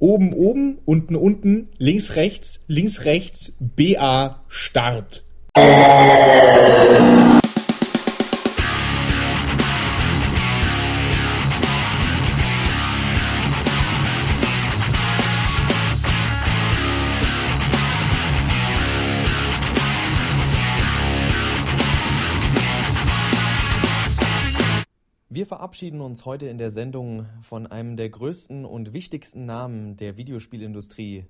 Oben, oben, unten, unten, links, rechts, links, rechts, BA, Start. Verabschieden uns heute in der Sendung von einem der größten und wichtigsten Namen der Videospielindustrie,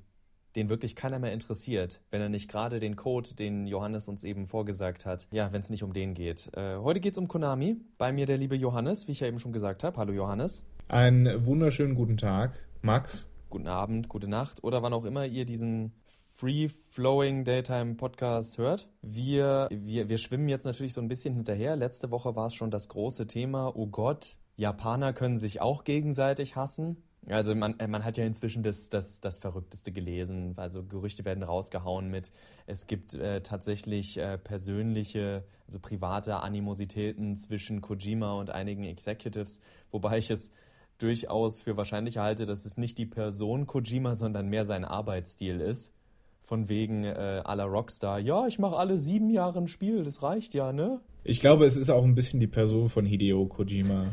den wirklich keiner mehr interessiert, wenn er nicht gerade den Code, den Johannes uns eben vorgesagt hat, ja, wenn es nicht um den geht. Äh, heute geht es um Konami. Bei mir der liebe Johannes, wie ich ja eben schon gesagt habe. Hallo Johannes. Einen wunderschönen guten Tag, Max. Guten Abend, gute Nacht oder wann auch immer ihr diesen Free-Flowing Daytime Podcast hört. Wir, wir, wir schwimmen jetzt natürlich so ein bisschen hinterher. Letzte Woche war es schon das große Thema, oh Gott, Japaner können sich auch gegenseitig hassen. Also man, äh, man hat ja inzwischen das, das, das Verrückteste gelesen. Also Gerüchte werden rausgehauen mit, es gibt äh, tatsächlich äh, persönliche, also private Animositäten zwischen Kojima und einigen Executives, wobei ich es durchaus für wahrscheinlich halte, dass es nicht die Person Kojima, sondern mehr sein Arbeitsstil ist von wegen äh, aller Rockstar, ja, ich mache alle sieben Jahre ein Spiel, das reicht ja, ne? Ich glaube, es ist auch ein bisschen die Person von Hideo Kojima.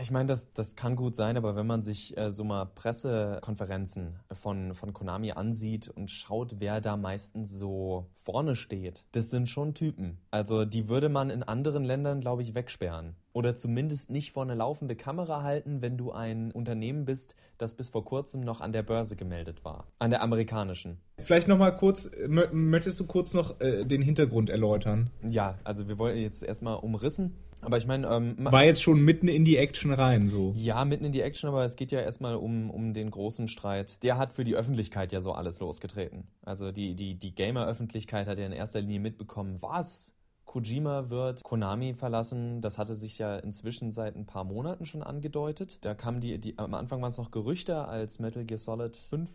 Ich meine, das, das kann gut sein, aber wenn man sich äh, so mal Pressekonferenzen von, von Konami ansieht und schaut, wer da meistens so vorne steht, das sind schon Typen. Also die würde man in anderen Ländern, glaube ich, wegsperren. Oder zumindest nicht vor eine laufende Kamera halten, wenn du ein Unternehmen bist, das bis vor kurzem noch an der Börse gemeldet war. An der amerikanischen. Vielleicht noch mal kurz, möchtest du kurz noch äh, den Hintergrund erläutern? Ja, also wir wollen jetzt erstmal umrissen. Aber ich meine. Ähm, War jetzt schon mitten in die Action rein, so. Ja, mitten in die Action, aber es geht ja erstmal um, um den großen Streit. Der hat für die Öffentlichkeit ja so alles losgetreten. Also die, die, die Gamer-Öffentlichkeit hat ja in erster Linie mitbekommen, was? Kojima wird Konami verlassen. Das hatte sich ja inzwischen seit ein paar Monaten schon angedeutet. Da kamen die, die am Anfang waren es noch Gerüchte, als Metal Gear Solid 5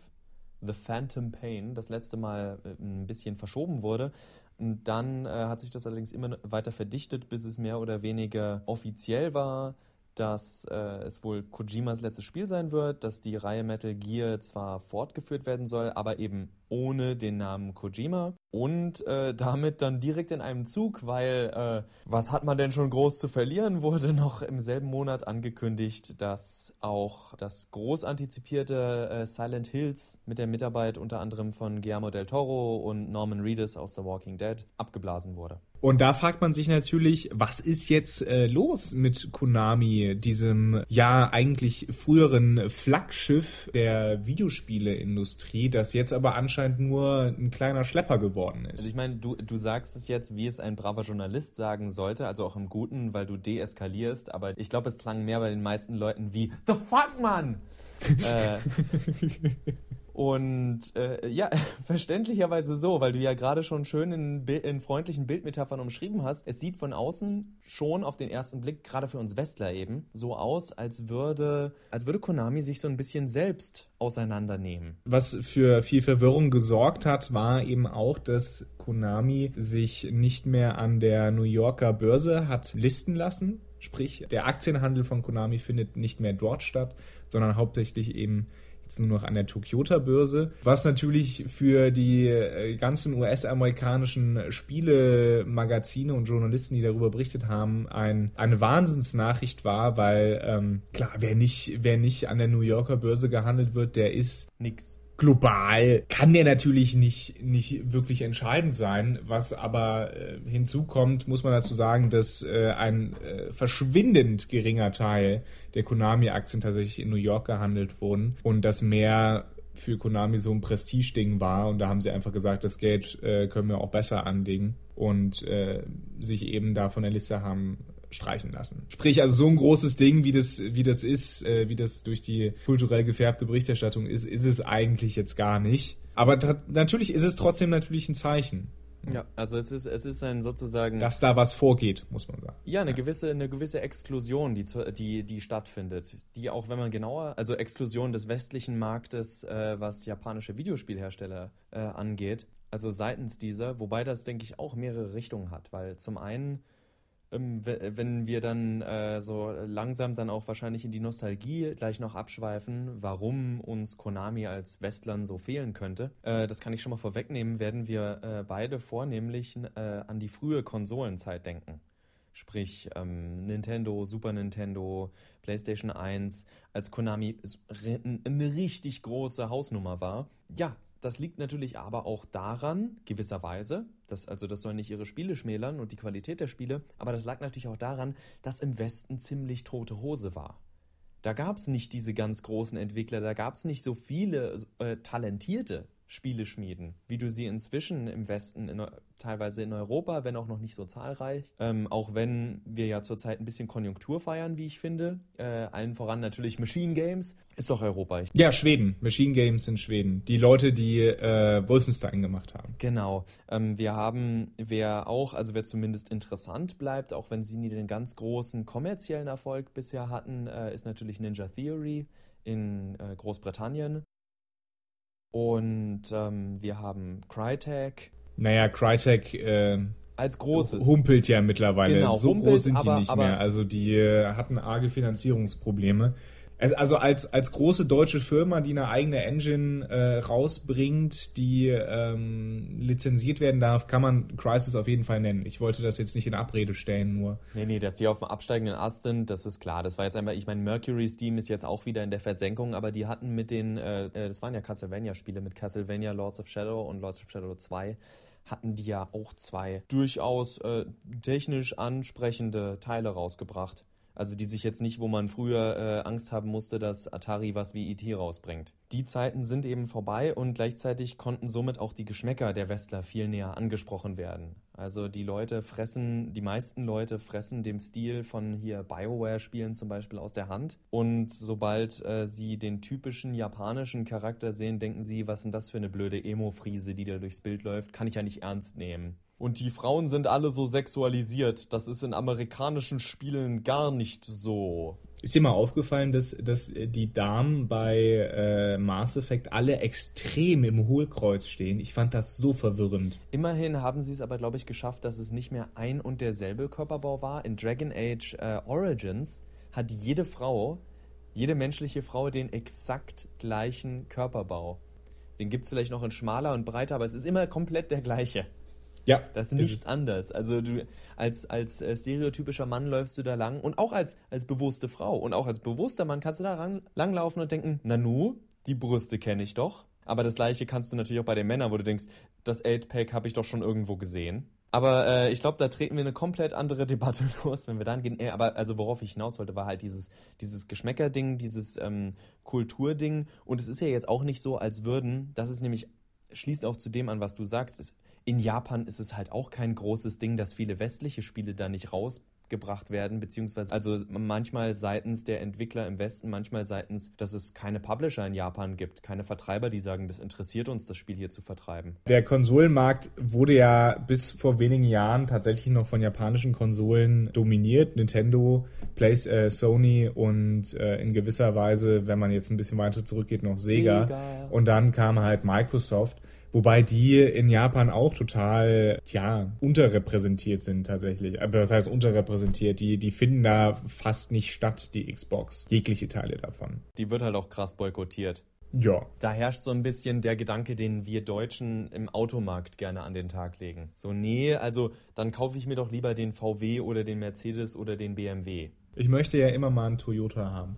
The Phantom Pain das letzte Mal äh, ein bisschen verschoben wurde. Und dann äh, hat sich das allerdings immer weiter verdichtet, bis es mehr oder weniger offiziell war, dass äh, es wohl Kojimas letztes Spiel sein wird, dass die Reihe Metal Gear zwar fortgeführt werden soll, aber eben ohne den Namen Kojima und äh, damit dann direkt in einem Zug, weil äh, was hat man denn schon groß zu verlieren, wurde noch im selben Monat angekündigt, dass auch das groß antizipierte äh, Silent Hills mit der Mitarbeit unter anderem von Guillermo del Toro und Norman Reedus aus The Walking Dead abgeblasen wurde. Und da fragt man sich natürlich, was ist jetzt äh, los mit Konami, diesem ja eigentlich früheren Flaggschiff der Videospieleindustrie, das jetzt aber anscheinend nur ein kleiner Schlepper geworden ist. Also ich meine, du, du sagst es jetzt, wie es ein braver Journalist sagen sollte, also auch im Guten, weil du deeskalierst, aber ich glaube, es klang mehr bei den meisten Leuten wie The fuck, Mann! äh, und äh, ja, verständlicherweise so, weil du ja gerade schon schön in, in, freundlichen Bildmetaphern umschrieben hast. Es sieht von außen schon auf den ersten Blick, gerade für uns Westler eben, so aus, als würde, als würde Konami sich so ein bisschen selbst auseinandernehmen. Was für viel Verwirrung gesorgt hat, war eben auch, dass Konami sich nicht mehr an der New Yorker Börse hat listen lassen. Sprich, der Aktienhandel von Konami findet nicht mehr dort statt, sondern hauptsächlich eben nur noch an der Tokyota-Börse, was natürlich für die äh, ganzen US-amerikanischen Spiele-Magazine und Journalisten, die darüber berichtet haben, ein, eine Wahnsinnsnachricht war, weil ähm, klar, wer nicht, wer nicht an der New Yorker Börse gehandelt wird, der ist nix global kann der natürlich nicht, nicht wirklich entscheidend sein. Was aber äh, hinzukommt, muss man dazu sagen, dass äh, ein äh, verschwindend geringer Teil der Konami-Aktien tatsächlich in New York gehandelt wurden und das mehr für Konami so ein Prestigeding war und da haben sie einfach gesagt, das Geld äh, können wir auch besser anlegen und äh, sich eben da von der Liste haben streichen lassen. Sprich, also so ein großes Ding, wie das, wie das ist, äh, wie das durch die kulturell gefärbte Berichterstattung ist, ist es eigentlich jetzt gar nicht. Aber natürlich ist es trotzdem natürlich ein Zeichen. Ja, also es ist, es ist ein sozusagen. Dass da was vorgeht, muss man sagen. Ja, eine ja. gewisse, eine gewisse Exklusion, die, die, die stattfindet. Die auch, wenn man genauer, also Exklusion des westlichen Marktes, äh, was japanische Videospielhersteller äh, angeht, also seitens dieser, wobei das, denke ich, auch mehrere Richtungen hat, weil zum einen wenn wir dann äh, so langsam dann auch wahrscheinlich in die Nostalgie gleich noch abschweifen, warum uns Konami als Westlern so fehlen könnte, äh, das kann ich schon mal vorwegnehmen, werden wir äh, beide vornehmlich äh, an die frühe Konsolenzeit denken. Sprich ähm, Nintendo, Super Nintendo, PlayStation 1, als Konami eine richtig große Hausnummer war. Ja, das liegt natürlich aber auch daran, gewisserweise, dass, also das soll nicht ihre Spiele schmälern und die Qualität der Spiele, aber das lag natürlich auch daran, dass im Westen ziemlich tote Hose war. Da gab es nicht diese ganz großen Entwickler, da gab es nicht so viele äh, talentierte Spiele schmieden, wie du sie inzwischen im Westen, in, teilweise in Europa, wenn auch noch nicht so zahlreich, ähm, auch wenn wir ja zurzeit ein bisschen Konjunktur feiern, wie ich finde, äh, allen voran natürlich Machine Games, ist doch Europa. Ja, Schweden, Machine Games in Schweden, die Leute, die äh, Wolfenstein gemacht haben. Genau, ähm, wir haben, wer auch, also wer zumindest interessant bleibt, auch wenn sie nie den ganz großen kommerziellen Erfolg bisher hatten, äh, ist natürlich Ninja Theory in äh, Großbritannien. Und ähm, wir haben Crytek. Naja, Crytek äh, als großes. Humpelt ja mittlerweile. Genau, so humpelt, groß sind die aber, nicht mehr. Also die äh, hatten arge Finanzierungsprobleme. Also als, als große deutsche Firma, die eine eigene Engine äh, rausbringt, die ähm, lizenziert werden darf, kann man Crisis auf jeden Fall nennen. Ich wollte das jetzt nicht in Abrede stellen, nur. Nee, nee, dass die auf dem absteigenden Ast sind, das ist klar. Das war jetzt einmal, ich meine, Mercury Steam ist jetzt auch wieder in der Versenkung, aber die hatten mit den, äh, äh das waren ja Castlevania-Spiele, mit Castlevania Lords of Shadow und Lords of Shadow 2 hatten die ja auch zwei durchaus äh, technisch ansprechende Teile rausgebracht. Also die sich jetzt nicht, wo man früher äh, Angst haben musste, dass Atari was wie IT e rausbringt. Die Zeiten sind eben vorbei und gleichzeitig konnten somit auch die Geschmäcker der Westler viel näher angesprochen werden. Also die Leute fressen, die meisten Leute fressen dem Stil von hier Bioware-Spielen zum Beispiel aus der Hand. Und sobald äh, sie den typischen japanischen Charakter sehen, denken sie, was denn das für eine blöde Emo-Friese, die da durchs Bild läuft, kann ich ja nicht ernst nehmen. Und die Frauen sind alle so sexualisiert. Das ist in amerikanischen Spielen gar nicht so. Ist dir mal aufgefallen, dass, dass die Damen bei äh, Mass Effect alle extrem im Hohlkreuz stehen? Ich fand das so verwirrend. Immerhin haben sie es aber, glaube ich, geschafft, dass es nicht mehr ein und derselbe Körperbau war. In Dragon Age äh, Origins hat jede Frau, jede menschliche Frau den exakt gleichen Körperbau. Den gibt es vielleicht noch in schmaler und breiter, aber es ist immer komplett der gleiche. Ja. Das ist nichts ist anders. Also du als, als äh, stereotypischer Mann läufst du da lang und auch als, als bewusste Frau und auch als bewusster Mann kannst du da lang, langlaufen und denken, Nanu, die Brüste kenne ich doch. Aber das gleiche kannst du natürlich auch bei den Männern, wo du denkst, das 8-Pack habe ich doch schon irgendwo gesehen. Aber äh, ich glaube, da treten wir eine komplett andere Debatte los, wenn wir dann gehen. Äh, aber also worauf ich hinaus wollte, war halt dieses, dieses Geschmäckerding, dieses ähm, Kulturding. Und es ist ja jetzt auch nicht so, als würden, das ist nämlich, schließt auch zu dem an, was du sagst, es in Japan ist es halt auch kein großes Ding, dass viele westliche Spiele da nicht rausgebracht werden, beziehungsweise also manchmal seitens der Entwickler im Westen, manchmal seitens, dass es keine Publisher in Japan gibt, keine Vertreiber, die sagen, das interessiert uns, das Spiel hier zu vertreiben. Der Konsolenmarkt wurde ja bis vor wenigen Jahren tatsächlich noch von japanischen Konsolen dominiert. Nintendo, Play, äh, Sony und äh, in gewisser Weise, wenn man jetzt ein bisschen weiter zurückgeht, noch Sega. Sega. Und dann kam halt Microsoft. Wobei die in Japan auch total, ja, unterrepräsentiert sind tatsächlich. Aber das heißt unterrepräsentiert? Die, die finden da fast nicht statt, die Xbox. Jegliche Teile davon. Die wird halt auch krass boykottiert. Ja. Da herrscht so ein bisschen der Gedanke, den wir Deutschen im Automarkt gerne an den Tag legen. So, nee, also dann kaufe ich mir doch lieber den VW oder den Mercedes oder den BMW. Ich möchte ja immer mal einen Toyota haben.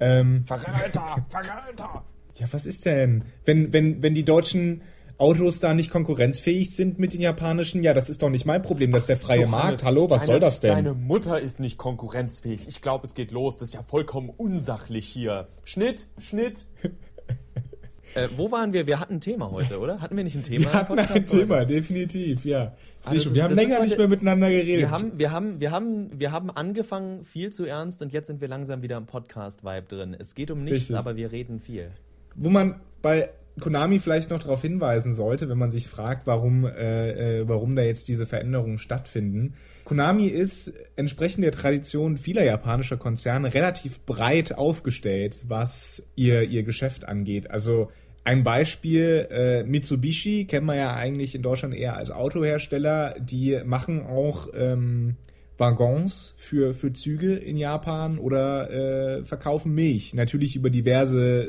Ähm, Verräter! Verräter! Ja, was ist denn? Wenn, wenn, wenn die Deutschen Autos da nicht konkurrenzfähig sind mit den japanischen, ja, das ist doch nicht mein Problem, das ist der freie Johannes, Markt. Hallo, was deine, soll das denn? Deine Mutter ist nicht konkurrenzfähig. Ich glaube, es geht los. Das ist ja vollkommen unsachlich hier. Schnitt, Schnitt. äh, wo waren wir? Wir hatten ein Thema heute, oder? Hatten wir nicht ein Thema? Wir hatten ein Thema, heute? definitiv, ja. Ah, ist, wir haben länger nicht mehr miteinander geredet. Wir haben, wir, haben, wir, haben, wir haben angefangen viel zu ernst und jetzt sind wir langsam wieder im Podcast-Vibe drin. Es geht um nichts, Richtig. aber wir reden viel. Wo man bei Konami vielleicht noch darauf hinweisen sollte, wenn man sich fragt, warum, äh, äh, warum da jetzt diese Veränderungen stattfinden. Konami ist entsprechend der Tradition vieler japanischer Konzerne relativ breit aufgestellt, was ihr, ihr Geschäft angeht. Also ein Beispiel, äh, Mitsubishi kennen wir ja eigentlich in Deutschland eher als Autohersteller. Die machen auch ähm, Waggons für, für Züge in Japan oder äh, verkaufen Milch. Natürlich über diverse äh,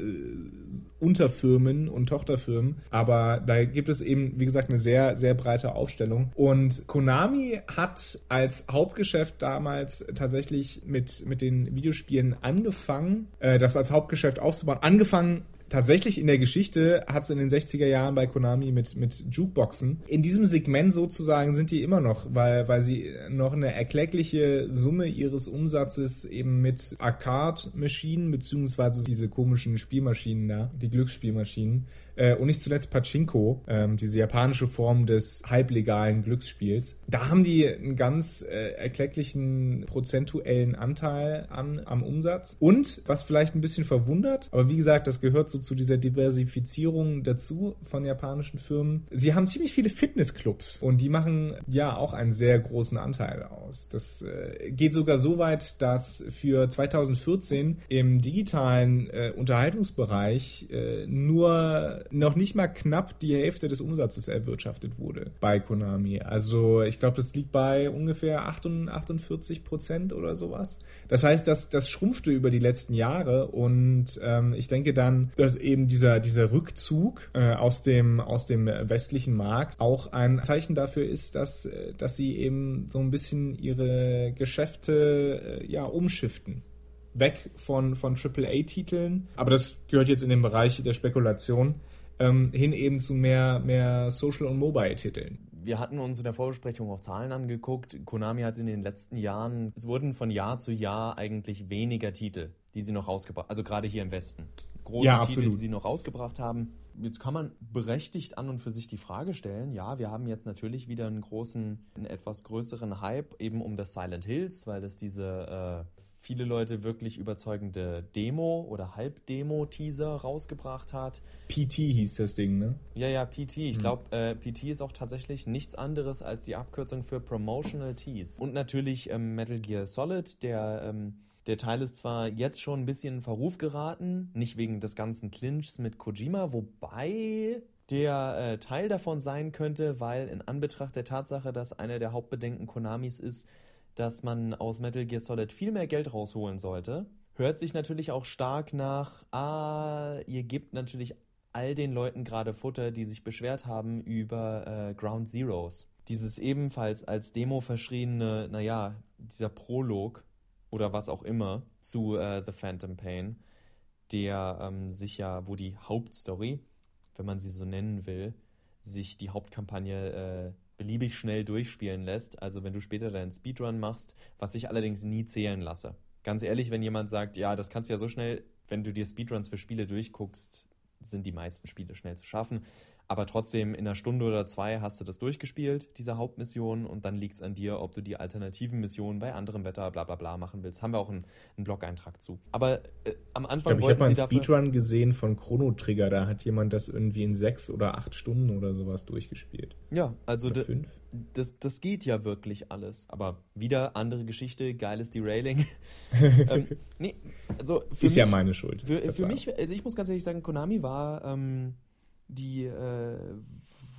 Unterfirmen und Tochterfirmen. Aber da gibt es eben, wie gesagt, eine sehr, sehr breite Aufstellung. Und Konami hat als Hauptgeschäft damals tatsächlich mit, mit den Videospielen angefangen, äh, das als Hauptgeschäft aufzubauen. Angefangen tatsächlich in der Geschichte hat es in den 60er Jahren bei Konami mit, mit Jukeboxen. In diesem Segment sozusagen sind die immer noch, weil, weil sie noch eine erkleckliche Summe ihres Umsatzes eben mit Arcade-Maschinen beziehungsweise diese komischen Spielmaschinen da, die Glücksspielmaschinen, äh, und nicht zuletzt Pachinko, ähm, diese japanische Form des halblegalen Glücksspiels. Da haben die einen ganz äh, erklecklichen prozentuellen Anteil an, am Umsatz. Und, was vielleicht ein bisschen verwundert, aber wie gesagt, das gehört so zu dieser Diversifizierung dazu von japanischen Firmen. Sie haben ziemlich viele Fitnessclubs und die machen ja auch einen sehr großen Anteil aus. Das äh, geht sogar so weit, dass für 2014 im digitalen äh, Unterhaltungsbereich äh, nur noch nicht mal knapp die Hälfte des Umsatzes erwirtschaftet wurde bei Konami. Also ich glaube, das liegt bei ungefähr 48 Prozent oder sowas. Das heißt, das, das schrumpfte über die letzten Jahre und ähm, ich denke dann, dass eben dieser, dieser Rückzug äh, aus, dem, aus dem westlichen Markt auch ein Zeichen dafür ist, dass, äh, dass sie eben so ein bisschen ihre Geschäfte äh, ja umschiften weg von, von AAA-Titeln. Aber das gehört jetzt in den Bereich der Spekulation ähm, hin eben zu mehr, mehr Social- und Mobile-Titeln. Wir hatten uns in der Vorbesprechung auch Zahlen angeguckt. Konami hat in den letzten Jahren, es wurden von Jahr zu Jahr eigentlich weniger Titel, die sie noch rausgebracht also gerade hier im Westen. Große ja, Titel, die sie noch rausgebracht haben. Jetzt kann man berechtigt an und für sich die Frage stellen, ja, wir haben jetzt natürlich wieder einen großen, einen etwas größeren Hype eben um das Silent Hills, weil das diese äh, viele Leute wirklich überzeugende Demo oder Halbdemo-Teaser rausgebracht hat. PT hieß das Ding, ne? Ja, ja, PT. Ich mhm. glaube, äh, PT ist auch tatsächlich nichts anderes als die Abkürzung für Promotional Tease. Und natürlich ähm, Metal Gear Solid, der. Ähm, der Teil ist zwar jetzt schon ein bisschen in Verruf geraten, nicht wegen des ganzen Clinchs mit Kojima, wobei der äh, Teil davon sein könnte, weil in Anbetracht der Tatsache, dass einer der Hauptbedenken Konamis ist, dass man aus Metal Gear Solid viel mehr Geld rausholen sollte. Hört sich natürlich auch stark nach, ah, ihr gebt natürlich all den Leuten gerade Futter, die sich beschwert haben über äh, Ground Zeroes. Dieses ebenfalls als Demo verschriene, naja, dieser Prolog oder was auch immer zu äh, The Phantom Pain, der ähm, sich ja, wo die Hauptstory, wenn man sie so nennen will, sich die Hauptkampagne äh, beliebig schnell durchspielen lässt. Also wenn du später deinen Speedrun machst, was ich allerdings nie zählen lasse. Ganz ehrlich, wenn jemand sagt, ja, das kannst du ja so schnell, wenn du dir Speedruns für Spiele durchguckst, sind die meisten Spiele schnell zu schaffen. Aber trotzdem, in einer Stunde oder zwei hast du das durchgespielt, diese Hauptmission, und dann liegt es an dir, ob du die alternativen Missionen bei anderem Wetter, bla bla bla machen willst. Haben wir auch einen, einen Blog-Eintrag zu. Aber äh, am Anfang ich glaub, Ich habe mal einen Speedrun gesehen von Chrono Trigger, da hat jemand das irgendwie in sechs oder acht Stunden oder sowas durchgespielt. Ja, also fünf. Das, das geht ja wirklich alles. Aber wieder andere Geschichte, geiles Derailing. ähm, nee, also Ist mich, ja meine Schuld. Für, für mich, also ich muss ganz ehrlich sagen, Konami war. Ähm, die äh,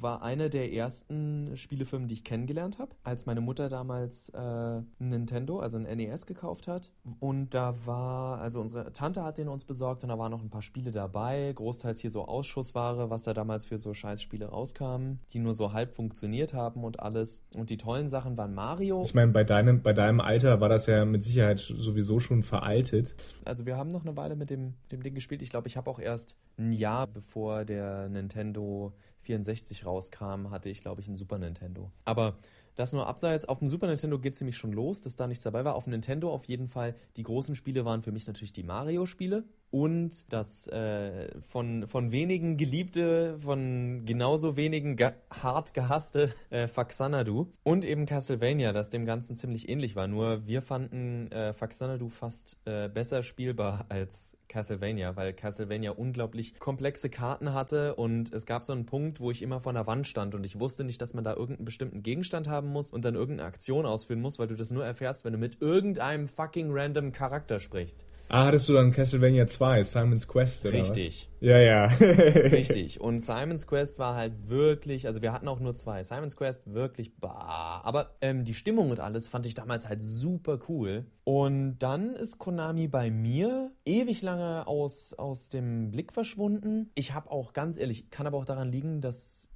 war eine der ersten Spielefirmen, die ich kennengelernt habe, als meine Mutter damals äh, Nintendo, also ein NES gekauft hat. Und da war, also unsere Tante hat den uns besorgt und da waren noch ein paar Spiele dabei, großteils hier so Ausschussware, was da damals für so Scheißspiele rauskam, die nur so halb funktioniert haben und alles. Und die tollen Sachen waren Mario. Ich meine, bei deinem, bei deinem Alter war das ja mit Sicherheit sowieso schon veraltet. Also wir haben noch eine Weile mit dem, dem Ding gespielt. Ich glaube, ich habe auch erst ein Jahr bevor der Nintendo 64 rauskam, hatte ich, glaube ich, ein Super Nintendo. Aber das nur abseits. Auf dem Super Nintendo geht es nämlich schon los, dass da nichts dabei war. Auf dem Nintendo auf jeden Fall. Die großen Spiele waren für mich natürlich die Mario-Spiele und das äh, von, von wenigen geliebte, von genauso wenigen ge hart gehasste äh, Faxanadu und eben Castlevania, das dem Ganzen ziemlich ähnlich war. Nur wir fanden äh, Faxanadu fast äh, besser spielbar als Castlevania, weil Castlevania unglaublich komplexe Karten hatte und es gab so einen Punkt, wo ich immer vor der Wand stand und ich wusste nicht, dass man da irgendeinen bestimmten Gegenstand haben muss und dann irgendeine Aktion ausführen muss, weil du das nur erfährst, wenn du mit irgendeinem fucking random Charakter sprichst. Ah, hattest du dann Castlevania 2 2, Simon's Quest. Oder Richtig. Was? Ja, ja. Richtig. Und Simon's Quest war halt wirklich, also wir hatten auch nur zwei. Simon's Quest wirklich, bah. Aber ähm, die Stimmung und alles fand ich damals halt super cool. Und dann ist Konami bei mir ewig lange aus, aus dem Blick verschwunden. Ich habe auch ganz ehrlich, kann aber auch daran liegen, dass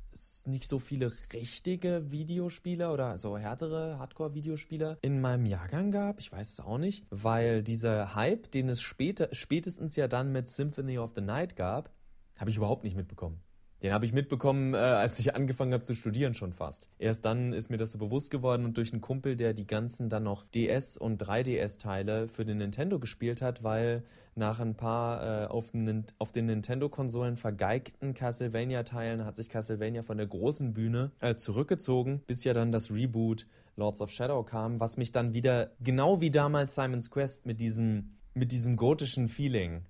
nicht so viele richtige Videospieler oder so härtere Hardcore-Videospieler in meinem Jahrgang gab. Ich weiß es auch nicht, weil dieser Hype, den es später, spätestens ja dann mit Symphony of the Night gab, habe ich überhaupt nicht mitbekommen. Den habe ich mitbekommen, äh, als ich angefangen habe zu studieren schon fast. Erst dann ist mir das so bewusst geworden und durch einen Kumpel, der die ganzen dann noch DS- und 3DS-Teile für den Nintendo gespielt hat, weil nach ein paar äh, auf, den, auf den Nintendo-Konsolen vergeigten Castlevania-Teilen hat sich Castlevania von der großen Bühne äh, zurückgezogen, bis ja dann das Reboot Lords of Shadow kam, was mich dann wieder, genau wie damals Simon's Quest, mit diesem, mit diesem gotischen Feeling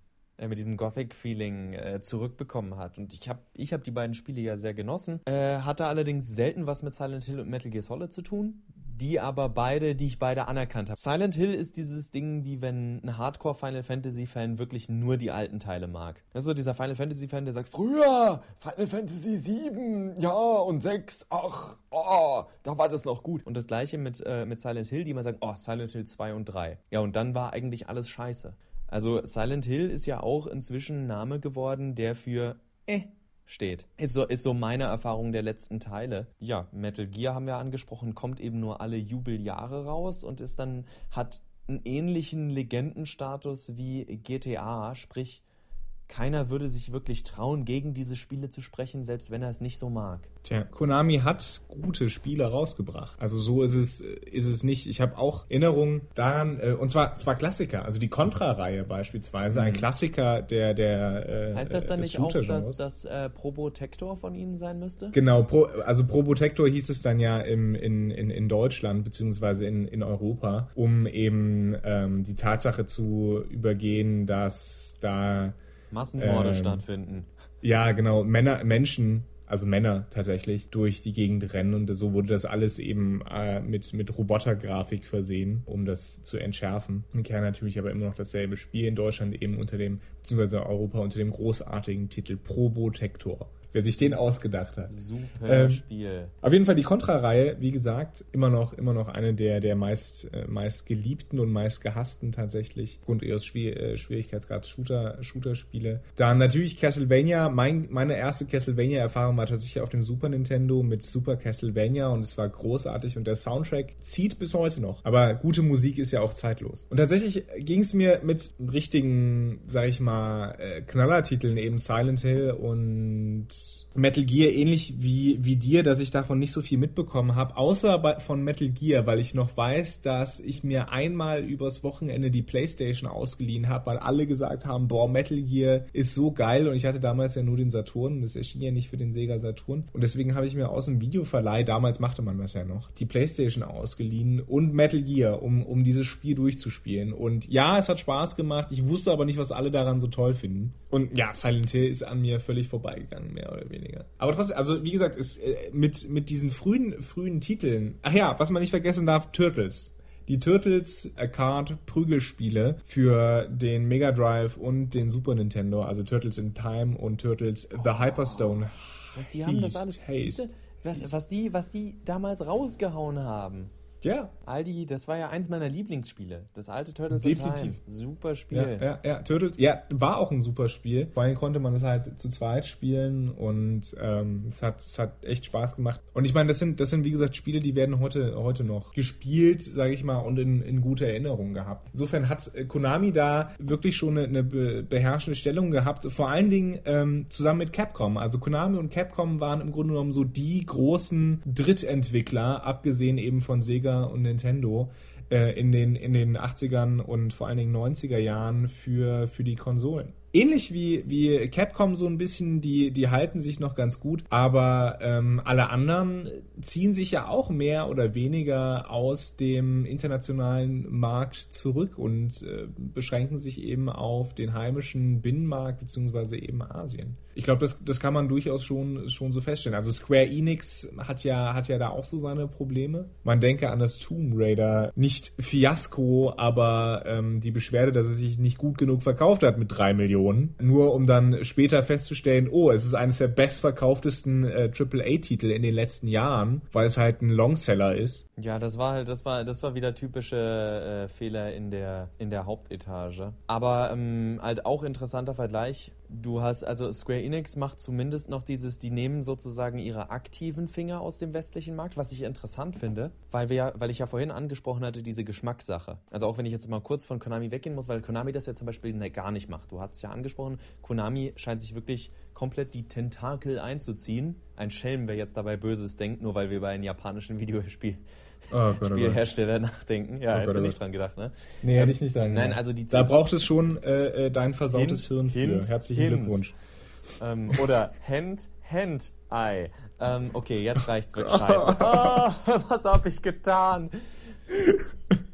mit diesem Gothic-Feeling äh, zurückbekommen hat. Und ich habe ich hab die beiden Spiele ja sehr genossen. Äh, hatte allerdings selten was mit Silent Hill und Metal Gear Solid zu tun. Die aber beide, die ich beide anerkannt habe. Silent Hill ist dieses Ding, wie wenn ein Hardcore Final Fantasy Fan wirklich nur die alten Teile mag. Also dieser Final Fantasy Fan, der sagt, früher Final Fantasy 7, ja und 6, ach, oh, da war das noch gut. Und das gleiche mit, äh, mit Silent Hill, die immer sagen, oh, Silent Hill 2 und 3. Ja, und dann war eigentlich alles scheiße. Also Silent Hill ist ja auch inzwischen ein Name geworden, der für äh steht. Ist so, ist so meine Erfahrung der letzten Teile. Ja, Metal Gear haben wir angesprochen, kommt eben nur alle Jubeljahre raus und ist dann, hat einen ähnlichen Legendenstatus wie GTA, sprich keiner würde sich wirklich trauen, gegen diese Spiele zu sprechen, selbst wenn er es nicht so mag. Tja, Konami hat gute Spiele rausgebracht. Also so ist es, ist es nicht. Ich habe auch Erinnerungen daran, äh, und zwar, zwar Klassiker, also die Contra-Reihe beispielsweise, mhm. ein Klassiker der, der äh, Heißt das dann nicht auch, dass das äh, Probotector von Ihnen sein müsste? Genau, Pro, also Probotector hieß es dann ja im, in, in, in Deutschland beziehungsweise in, in Europa, um eben ähm, die Tatsache zu übergehen, dass da Massenmorde ähm, stattfinden. Ja, genau. Männer, Menschen, also Männer tatsächlich, durch die Gegend rennen und so wurde das alles eben äh, mit, mit Robotergrafik versehen, um das zu entschärfen. Im Kern natürlich aber immer noch dasselbe Spiel in Deutschland eben unter dem, beziehungsweise Europa unter dem großartigen Titel Probotector wer sich den ausgedacht hat. Super ähm, Spiel. Auf jeden Fall die Contra-Reihe, wie gesagt, immer noch, immer noch eine der, der meist, äh, meist geliebten und meist gehassten tatsächlich, aufgrund ihres Schwier äh, Schwierigkeitsgrads Shooter, Shooter-Spiele. Dann natürlich Castlevania. Mein, meine erste Castlevania-Erfahrung war tatsächlich auf dem Super Nintendo mit Super Castlevania und es war großartig und der Soundtrack zieht bis heute noch. Aber gute Musik ist ja auch zeitlos. Und tatsächlich ging es mir mit richtigen, sag ich mal, äh, Knallertiteln, eben Silent Hill und Metal Gear ähnlich wie, wie dir, dass ich davon nicht so viel mitbekommen habe, außer bei, von Metal Gear, weil ich noch weiß, dass ich mir einmal übers Wochenende die Playstation ausgeliehen habe, weil alle gesagt haben, boah, Metal Gear ist so geil. Und ich hatte damals ja nur den Saturn und es erschien ja nicht für den Sega Saturn. Und deswegen habe ich mir aus dem Videoverleih, damals machte man das ja noch, die Playstation ausgeliehen und Metal Gear, um, um dieses Spiel durchzuspielen. Und ja, es hat Spaß gemacht, ich wusste aber nicht, was alle daran so toll finden. Und ja, Silent Hill ist an mir völlig vorbeigegangen, mehr oder weniger. Aber trotzdem, also wie gesagt, ist, äh, mit, mit diesen frühen, frühen Titeln. Ach ja, was man nicht vergessen darf, Turtles. Die Turtles Card Prügelspiele für den Mega Drive und den Super Nintendo, also Turtles in Time und Turtles The oh. Hyperstone. Das heißt, die haben das alles. Haste. Was, was, die, was die damals rausgehauen haben. Ja. Aldi, das war ja eins meiner Lieblingsspiele. Das alte Turtles Definitiv. Super Spiel. Ja, ja, ja, Turtles, ja, war auch ein super Spiel. Vor allem konnte man es halt zu zweit spielen und ähm, es, hat, es hat echt Spaß gemacht. Und ich meine, das sind, das sind wie gesagt Spiele, die werden heute, heute noch gespielt, sage ich mal, und in, in guter Erinnerung gehabt. Insofern hat äh, Konami da wirklich schon eine, eine beherrschende Stellung gehabt, vor allen Dingen ähm, zusammen mit Capcom. Also Konami und Capcom waren im Grunde genommen so die großen Drittentwickler, abgesehen eben von Sega und Nintendo äh, in, den, in den 80ern und vor allen Dingen 90er Jahren für, für die Konsolen. ähnlich wie, wie Capcom so ein bisschen, die, die halten sich noch ganz gut, aber ähm, alle anderen ziehen sich ja auch mehr oder weniger aus dem internationalen Markt zurück und äh, beschränken sich eben auf den heimischen Binnenmarkt beziehungsweise eben Asien. Ich glaube, das, das kann man durchaus schon, schon so feststellen. Also Square Enix hat ja, hat ja da auch so seine Probleme. Man denke an das Tomb Raider, nicht Fiasko, aber ähm, die Beschwerde, dass es sich nicht gut genug verkauft hat mit drei Millionen. Nur um dann später festzustellen, oh, es ist eines der bestverkauftesten äh, AAA-Titel in den letzten Jahren, weil es halt ein Longseller ist. Ja, das war halt, das war, das war wieder typische äh, Fehler in der, in der Hauptetage. Aber ähm, halt auch interessanter Vergleich Du hast, also Square Enix macht zumindest noch dieses, die nehmen sozusagen ihre aktiven Finger aus dem westlichen Markt, was ich interessant finde, weil wir weil ich ja vorhin angesprochen hatte, diese Geschmackssache. Also auch wenn ich jetzt mal kurz von Konami weggehen muss, weil Konami das ja zum Beispiel ne, gar nicht macht. Du hast es ja angesprochen, Konami scheint sich wirklich komplett die Tentakel einzuziehen. Ein Schelm, wer jetzt dabei Böses denkt, nur weil wir bei einem japanischen Videospiel oh Gott, Spielhersteller oh nachdenken. Ja, oh hättest du nicht dran gedacht, ne? Nee, hätte ich nicht dran gedacht. Nein, also die Da braucht es schon äh, äh dein versautes Hirn für. Hint, Herzlichen Hint. Glückwunsch. Ähm, oder Hand, Hand, Eye. Ähm, okay, jetzt reicht's mit Scheiße. Oh, was hab ich getan?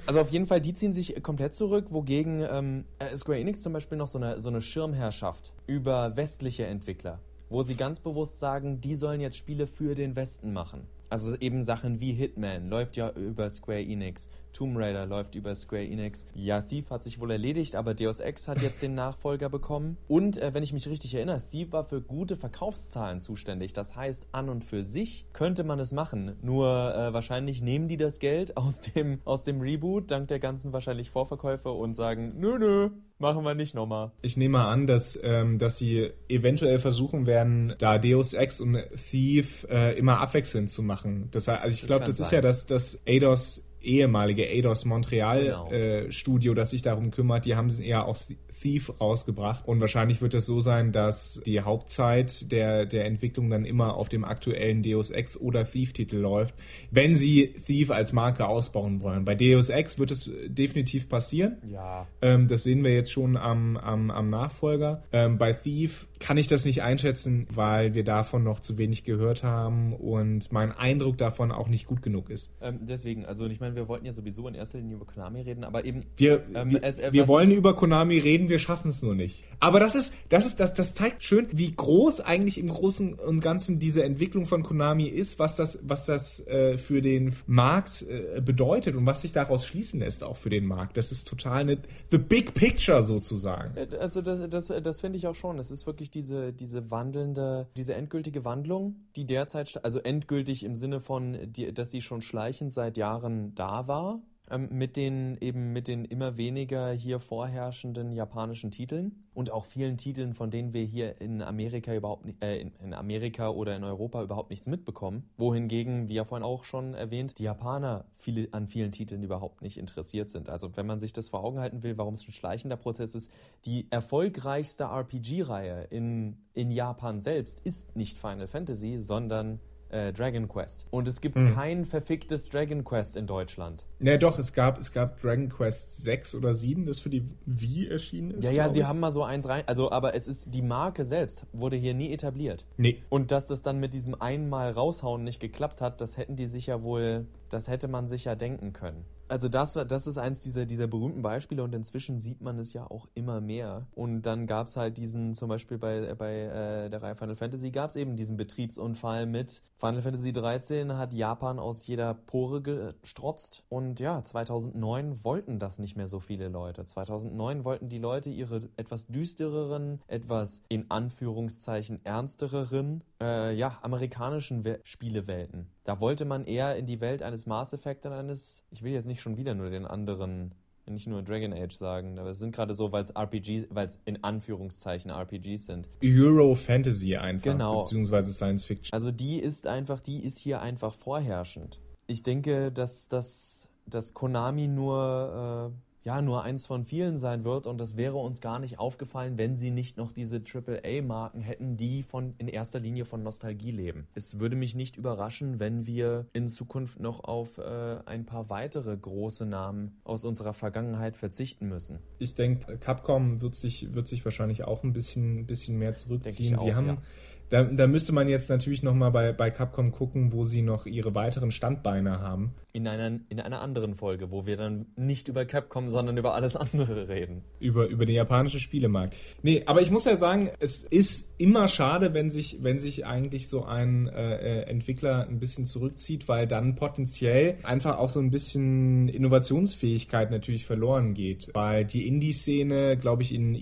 Also auf jeden Fall, die ziehen sich komplett zurück, wogegen ähm, äh, Square Enix zum Beispiel noch so eine, so eine Schirmherrschaft über westliche Entwickler, wo sie ganz bewusst sagen, die sollen jetzt Spiele für den Westen machen. Also eben Sachen wie Hitman läuft ja über Square Enix, Tomb Raider läuft über Square Enix. Ja, Thief hat sich wohl erledigt, aber Deus Ex hat jetzt den Nachfolger bekommen. Und äh, wenn ich mich richtig erinnere, Thief war für gute Verkaufszahlen zuständig. Das heißt, an und für sich könnte man es machen. Nur äh, wahrscheinlich nehmen die das Geld aus dem, aus dem Reboot, dank der ganzen wahrscheinlich Vorverkäufe und sagen, nö, nö, machen wir nicht nochmal. Ich nehme an, dass, ähm, dass sie eventuell versuchen werden, da Deus Ex und Thief äh, immer abwechselnd zu machen. Das, also ich glaube, das, glaub, das ist ja das, das Eidos ehemalige Eidos Montreal genau. äh, Studio, das sich darum kümmert, die haben ja auch Thief rausgebracht und wahrscheinlich wird es so sein, dass die Hauptzeit der, der Entwicklung dann immer auf dem aktuellen Deus Ex oder Thief Titel läuft, wenn sie Thief als Marke ausbauen wollen. Bei Deus Ex wird es definitiv passieren. Ja. Ähm, das sehen wir jetzt schon am, am, am Nachfolger. Ähm, bei Thief kann ich das nicht einschätzen, weil wir davon noch zu wenig gehört haben und mein Eindruck davon auch nicht gut genug ist. Ähm, deswegen, also ich meine, wir wollten ja sowieso in erster Linie über Konami reden, aber eben. Wir, ähm, wir, es, äh, wir wollen über Konami reden, wir schaffen es nur nicht. Aber das ist, das ist, das, das zeigt schön, wie groß eigentlich im Großen und Ganzen diese Entwicklung von Konami ist, was das, was das äh, für den Markt äh, bedeutet und was sich daraus schließen lässt, auch für den Markt. Das ist total eine, the big picture sozusagen. Äh, also das, das, das finde ich auch schon. Es ist wirklich diese, diese wandelnde, diese endgültige Wandlung, die derzeit, also endgültig im Sinne von, die, dass sie schon schleichend seit Jahren da war mit den eben mit den immer weniger hier vorherrschenden japanischen Titeln und auch vielen Titeln, von denen wir hier in Amerika überhaupt äh, in, in, Amerika oder in Europa überhaupt nichts mitbekommen. Wohingegen, wie ja vorhin auch schon erwähnt, die Japaner viele, an vielen Titeln überhaupt nicht interessiert sind. Also wenn man sich das vor Augen halten will, warum es ein schleichender Prozess ist, die erfolgreichste RPG-Reihe in, in Japan selbst ist nicht Final Fantasy, sondern äh, Dragon Quest. Und es gibt hm. kein verficktes Dragon Quest in Deutschland. Ja, doch, es gab, es gab Dragon Quest 6 oder 7, das für die Wii erschienen ist. Ja, ja, sie ich. haben mal so eins rein. Also, aber es ist, die Marke selbst wurde hier nie etabliert. Nee. Und dass das dann mit diesem einmal raushauen nicht geklappt hat, das hätten die sich ja wohl, das hätte man sich ja denken können. Also das, das ist eins dieser, dieser berühmten Beispiele und inzwischen sieht man es ja auch immer mehr. Und dann gab es halt diesen, zum Beispiel bei, bei äh, der Reihe Final Fantasy gab es eben diesen Betriebsunfall mit Final Fantasy 13 hat Japan aus jeder Pore gestrotzt und ja, 2009 wollten das nicht mehr so viele Leute. 2009 wollten die Leute ihre etwas düstereren, etwas in Anführungszeichen ernstereren, äh, ja, amerikanischen We Spielewelten. Da wollte man eher in die Welt eines Mass Effect und eines, ich will jetzt nicht schon wieder nur den anderen, nicht nur Dragon Age sagen, aber es sind gerade so, weil es RPGs, weil es in Anführungszeichen RPGs sind. Euro Fantasy einfach, genau. beziehungsweise Science Fiction. Also die ist einfach, die ist hier einfach vorherrschend. Ich denke, dass, dass, dass Konami nur, ja nur eins von vielen sein wird und das wäre uns gar nicht aufgefallen, wenn sie nicht noch diese AAA-Marken hätten, die von in erster Linie von Nostalgie leben. Es würde mich nicht überraschen, wenn wir in Zukunft noch auf äh, ein paar weitere große Namen aus unserer Vergangenheit verzichten müssen. Ich denke, Capcom wird sich wird sich wahrscheinlich auch ein bisschen bisschen mehr zurückziehen. Auch, sie haben ja da, da müsste man jetzt natürlich nochmal bei, bei Capcom gucken, wo sie noch ihre weiteren Standbeine haben. In einer, in einer anderen Folge, wo wir dann nicht über Capcom, sondern über alles andere reden. Über, über den japanischen Spielemarkt. Nee, aber ich muss ja sagen, es ist immer schade, wenn sich, wenn sich eigentlich so ein äh, Entwickler ein bisschen zurückzieht, weil dann potenziell einfach auch so ein bisschen Innovationsfähigkeit natürlich verloren geht. Weil die Indie-Szene, glaube ich, in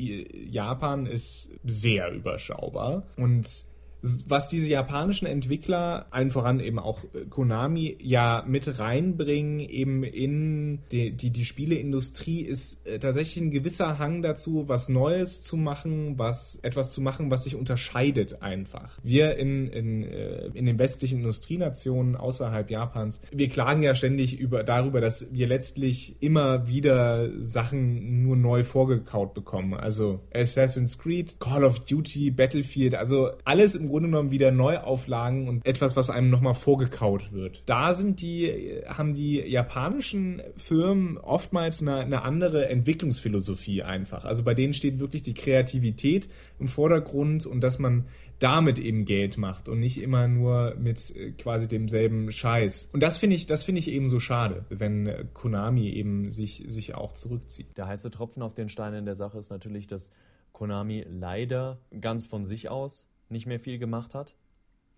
Japan ist sehr überschaubar. Und was diese japanischen Entwickler, allen voran eben auch äh, Konami, ja mit reinbringen, eben in die, die, die Spieleindustrie, ist äh, tatsächlich ein gewisser Hang dazu, was Neues zu machen, was etwas zu machen, was sich unterscheidet einfach. Wir in, in, äh, in den westlichen Industrienationen außerhalb Japans, wir klagen ja ständig über, darüber, dass wir letztlich immer wieder Sachen nur neu vorgekaut bekommen. Also Assassin's Creed, Call of Duty, Battlefield, also alles im Grunde genommen wieder Neuauflagen und etwas, was einem nochmal vorgekaut wird. Da sind die, haben die japanischen Firmen oftmals eine, eine andere Entwicklungsphilosophie einfach. Also bei denen steht wirklich die Kreativität im Vordergrund und dass man damit eben Geld macht und nicht immer nur mit äh, quasi demselben Scheiß. Und das finde ich, das finde ich eben so schade, wenn Konami eben sich, sich auch zurückzieht. Der heiße Tropfen auf den Stein in der Sache ist natürlich, dass Konami leider ganz von sich aus nicht mehr viel gemacht hat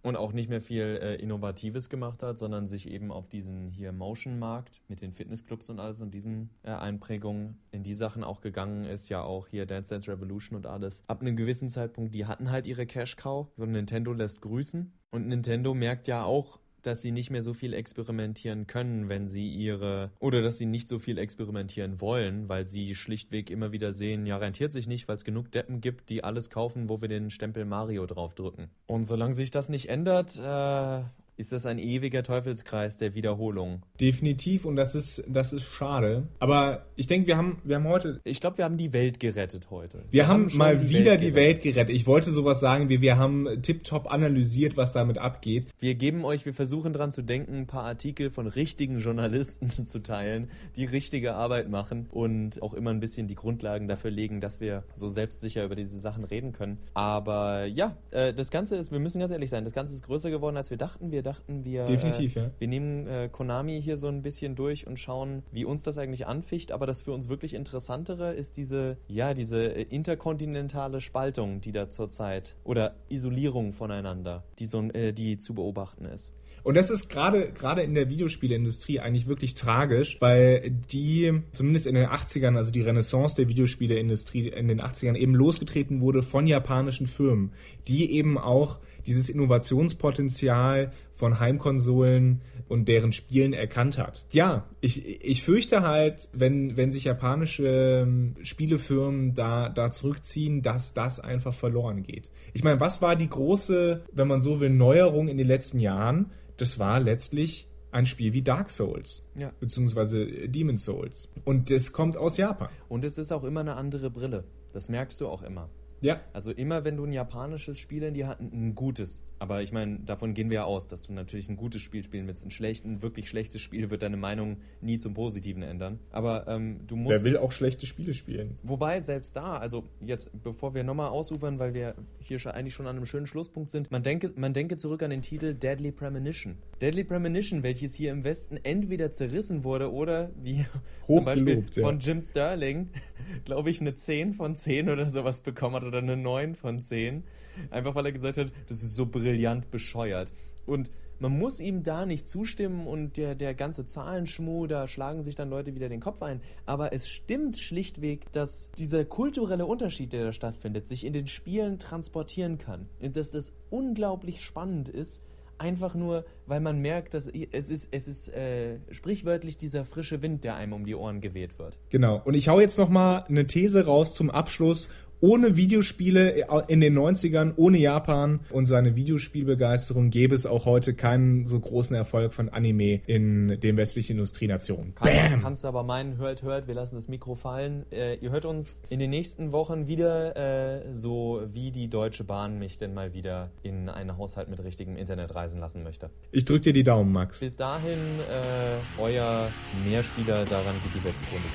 und auch nicht mehr viel äh, Innovatives gemacht hat, sondern sich eben auf diesen hier Motion-Markt mit den Fitnessclubs und alles und diesen äh, Einprägungen in die Sachen auch gegangen ist, ja auch hier Dance Dance Revolution und alles. Ab einem gewissen Zeitpunkt, die hatten halt ihre Cash-Cow, so Nintendo lässt grüßen. Und Nintendo merkt ja auch, dass sie nicht mehr so viel experimentieren können, wenn sie ihre oder dass sie nicht so viel experimentieren wollen, weil sie schlichtweg immer wieder sehen, ja, rentiert sich nicht, weil es genug Deppen gibt, die alles kaufen, wo wir den Stempel Mario draufdrücken. Und solange sich das nicht ändert, äh, ist das ein ewiger Teufelskreis der Wiederholung. Definitiv und das ist, das ist schade. Aber ich denke, wir haben, wir haben heute. Ich glaube, wir haben die Welt gerettet heute. Wir, wir haben, haben mal die wieder Welt die Welt gerettet. Ich wollte sowas sagen, wie wir haben tiptop analysiert, was damit abgeht. Wir geben euch, wir versuchen dran zu denken, ein paar Artikel von richtigen Journalisten zu teilen, die richtige Arbeit machen und auch immer ein bisschen die Grundlagen dafür legen, dass wir so selbstsicher über diese Sachen reden können. Aber ja, äh, das Ganze ist, wir müssen ganz ehrlich sein, das Ganze ist größer geworden, als wir dachten. Wir dachten, wir, Definitiv, äh, ja. wir nehmen äh, Konami hier so ein bisschen durch und schauen, wie uns das eigentlich anficht. Aber das für uns wirklich Interessantere ist diese, ja, diese äh, interkontinentale Spaltung, die da zurzeit oder Isolierung voneinander, die so, äh, die zu beobachten ist. Und das ist gerade gerade in der Videospielindustrie eigentlich wirklich tragisch, weil die zumindest in den 80ern, also die Renaissance der Videospieleindustrie in den 80ern eben losgetreten wurde von japanischen Firmen, die eben auch dieses Innovationspotenzial von Heimkonsolen und deren Spielen erkannt hat. Ja, ich, ich fürchte halt, wenn, wenn sich japanische ähm, Spielefirmen da, da zurückziehen, dass das einfach verloren geht. Ich meine, was war die große, wenn man so will, Neuerung in den letzten Jahren? das war letztlich ein Spiel wie Dark Souls. Ja. Beziehungsweise Demon Souls. Und das kommt aus Japan. Und es ist auch immer eine andere Brille. Das merkst du auch immer. Ja. Also immer, wenn du ein japanisches Spiel in die Hand, ein gutes, aber ich meine, davon gehen wir ja aus, dass du natürlich ein gutes Spiel spielen willst. Ein schlecht, ein wirklich schlechtes Spiel wird deine Meinung nie zum Positiven ändern. Aber ähm, du musst. Wer will auch schlechte Spiele spielen? Wobei, selbst da, also jetzt, bevor wir nochmal ausufern, weil wir hier schon, eigentlich schon an einem schönen Schlusspunkt sind, man denke, man denke zurück an den Titel Deadly Premonition. Deadly Premonition, welches hier im Westen entweder zerrissen wurde oder, wie zum Beispiel ja. von Jim Sterling, glaube ich, eine 10 von 10 oder sowas bekommen hat oder eine 9 von 10 Einfach weil er gesagt hat, das ist so brillant bescheuert. Und man muss ihm da nicht zustimmen und der, der ganze Zahlenschmuh, da schlagen sich dann Leute wieder den Kopf ein. Aber es stimmt schlichtweg, dass dieser kulturelle Unterschied, der da stattfindet, sich in den Spielen transportieren kann. Und dass das unglaublich spannend ist, einfach nur, weil man merkt, dass es ist, es ist äh, sprichwörtlich dieser frische Wind, der einem um die Ohren geweht wird. Genau. Und ich hau jetzt noch mal eine These raus zum Abschluss ohne Videospiele in den 90ern, ohne Japan und seine Videospielbegeisterung gäbe es auch heute keinen so großen Erfolg von Anime in den westlichen Industrienationen. Kann, kannst du aber meinen, hört, hört, wir lassen das Mikro fallen. Äh, ihr hört uns in den nächsten Wochen wieder, äh, so wie die Deutsche Bahn mich denn mal wieder in einen Haushalt mit richtigem Internet reisen lassen möchte. Ich drück dir die Daumen, Max. Bis dahin, äh, euer Mehrspieler, daran geht die Welt zugrunde.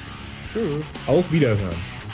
Tschüss. Auf Wiederhören.